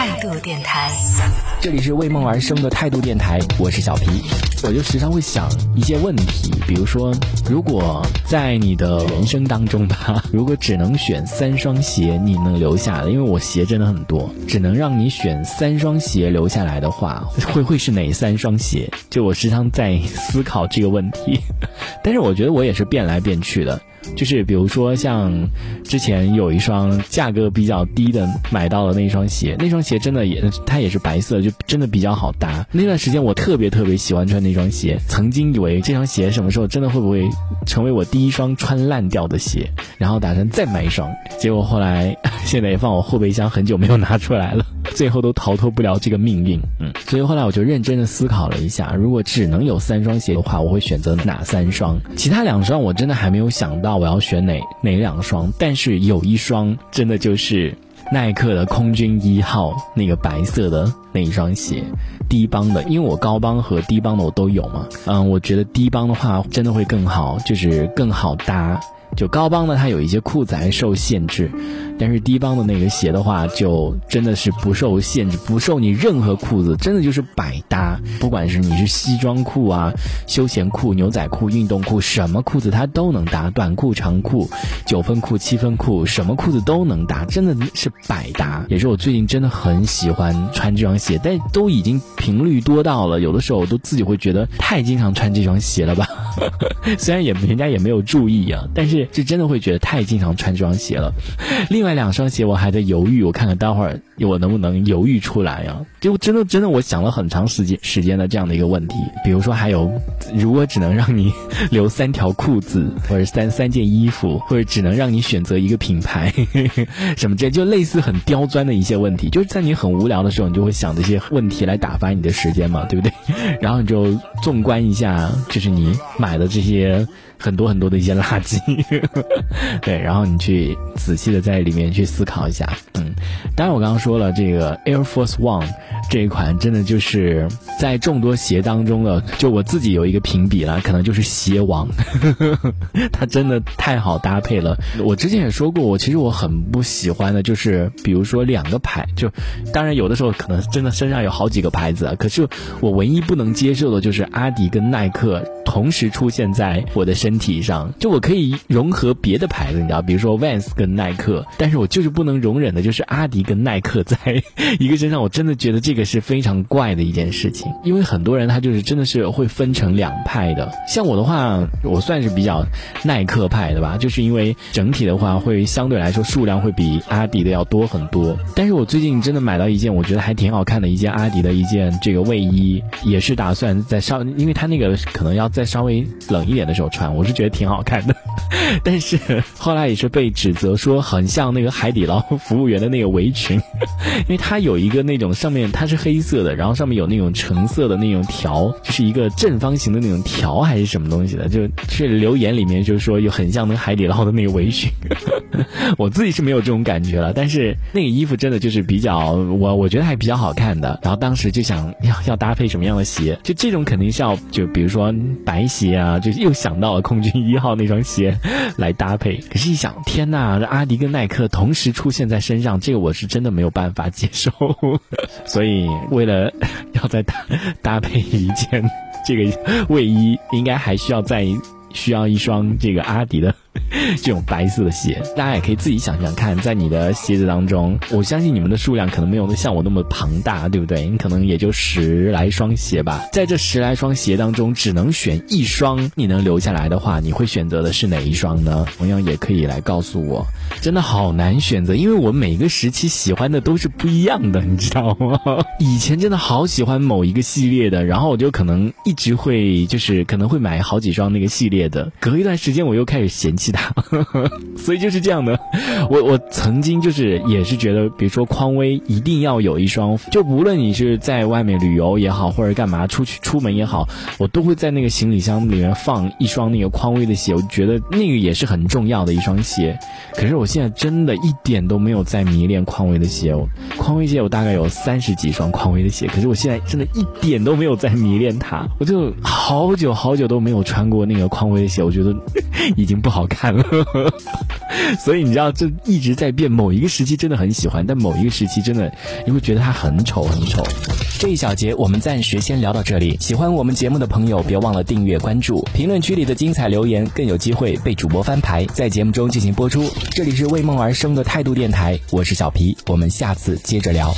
态度电台。这里是为梦而生的态度电台，我是小皮。我就时常会想一些问题，比如说，如果在你的人生当中吧，如果只能选三双鞋，你能留下的，因为我鞋真的很多，只能让你选三双鞋留下来的话，会会是哪三双鞋？就我时常在思考这个问题，但是我觉得我也是变来变去的。就是比如说像之前有一双价格比较低的买到了那双鞋，那双鞋真的也它也是白色，就真的比较好搭。那段时间我特别特别喜欢穿那双鞋，曾经以为这双鞋什么时候真的会不会成为我第一双穿烂掉的鞋，然后打算再买一双，结果后来现在也放我后备箱很久没有拿出来了，最后都逃脱不了这个命运。嗯，所以后来我就认真的思考了一下，如果只能有三双鞋的话，我会选择哪三双？其他两双我真的还没有想到。我要选哪哪两双？但是有一双真的就是耐克的空军一号那个白色的那一双鞋，低帮的，因为我高帮和低帮的我都有嘛。嗯，我觉得低帮的话真的会更好，就是更好搭。就高帮的它有一些裤子还受限制，但是低帮的那个鞋的话，就真的是不受限制，不受你任何裤子，真的就是百搭。不管是你是西装裤啊、休闲裤、牛仔裤、运动裤，什么裤子它都能搭，短裤、长裤、九分裤、七分裤，什么裤子都能搭，真的是百搭。也是我最近真的很喜欢穿这双鞋，但都已经频率多到了，有的时候我都自己会觉得太经常穿这双鞋了吧。虽然也人家也没有注意啊，但是就真的会觉得太经常穿这双鞋了。另外两双鞋我还在犹豫，我看看待会儿我能不能犹豫出来呀？就真的真的我想了很长时间时间的这样的一个问题。比如说还有，如果只能让你 留三条裤子，或者三三件衣服，或者只能让你选择一个品牌，什么这就类似很刁钻的一些问题，就是在你很无聊的时候，你就会想这些问题来打发你的时间嘛，对不对？然后你就纵观一下，就是你。买买的这些很多很多的一些垃圾，对，然后你去仔细的在里面去思考一下，嗯，当然我刚刚说了，这个 Air Force One 这一款真的就是在众多鞋当中的，就我自己有一个评比了，可能就是鞋王，它真的太好搭配了。我之前也说过，我其实我很不喜欢的就是，比如说两个牌，就当然有的时候可能真的身上有好几个牌子，可是我唯一不能接受的就是阿迪跟耐克。同时出现在我的身体上，就我可以融合别的牌子，你知道，比如说 Vans 跟耐克，但是我就是不能容忍的，就是阿迪跟耐克在一个身上，我真的觉得这个是非常怪的一件事情。因为很多人他就是真的是会分成两派的，像我的话，我算是比较耐克派的吧，就是因为整体的话会相对来说数量会比阿迪的要多很多。但是我最近真的买到一件我觉得还挺好看的一件阿迪的一件这个卫衣，也是打算在上，因为它那个可能要在。在稍微冷一点的时候穿，我是觉得挺好看的，但是后来也是被指责说很像那个海底捞服务员的那个围裙，因为它有一个那种上面它是黑色的，然后上面有那种橙色的那种条，就是一个正方形的那种条还是什么东西的，就是留言里面就是说有很像那个海底捞的那个围裙，我自己是没有这种感觉了，但是那个衣服真的就是比较我我觉得还比较好看的，然后当时就想要要搭配什么样的鞋，就这种肯定是要就比如说。白鞋啊，就又想到了空军一号那双鞋 来搭配。可是，一想，天呐，这阿迪跟耐克同时出现在身上，这个我是真的没有办法接受。所以，为了要再搭搭配一件这个卫衣，应该还需要再需要一双这个阿迪的。这种白色的鞋，大家也可以自己想想看，在你的鞋子当中，我相信你们的数量可能没有像我那么庞大，对不对？你可能也就十来双鞋吧。在这十来双鞋当中，只能选一双，你能留下来的话，你会选择的是哪一双呢？同样也可以来告诉我。真的好难选择，因为我每个时期喜欢的都是不一样的，你知道吗？以前真的好喜欢某一个系列的，然后我就可能一直会就是可能会买好几双那个系列的，隔一段时间我又开始嫌弃。弃它。所以就是这样的，我我曾经就是也是觉得，比如说匡威一定要有一双，就无论你是在外面旅游也好，或者干嘛出去出门也好，我都会在那个行李箱里面放一双那个匡威的鞋，我觉得那个也是很重要的一双鞋。可是我现在真的一点都没有在迷恋匡威的鞋，匡威鞋我大概有三十几双匡威的鞋，可是我现在真的一点都没有在迷恋它，我就好久好久都没有穿过那个匡威的鞋，我觉得已经不好看了。所以你知道，这一直在变。某一个时期真的很喜欢，但某一个时期真的你会觉得它很丑，很丑。这一小节我们暂时先聊到这里。喜欢我们节目的朋友，别忘了订阅关注。评论区里的精彩留言更有机会被主播翻牌，在节目中进行播出。这里是为梦而生的态度电台，我是小皮，我们下次接着聊。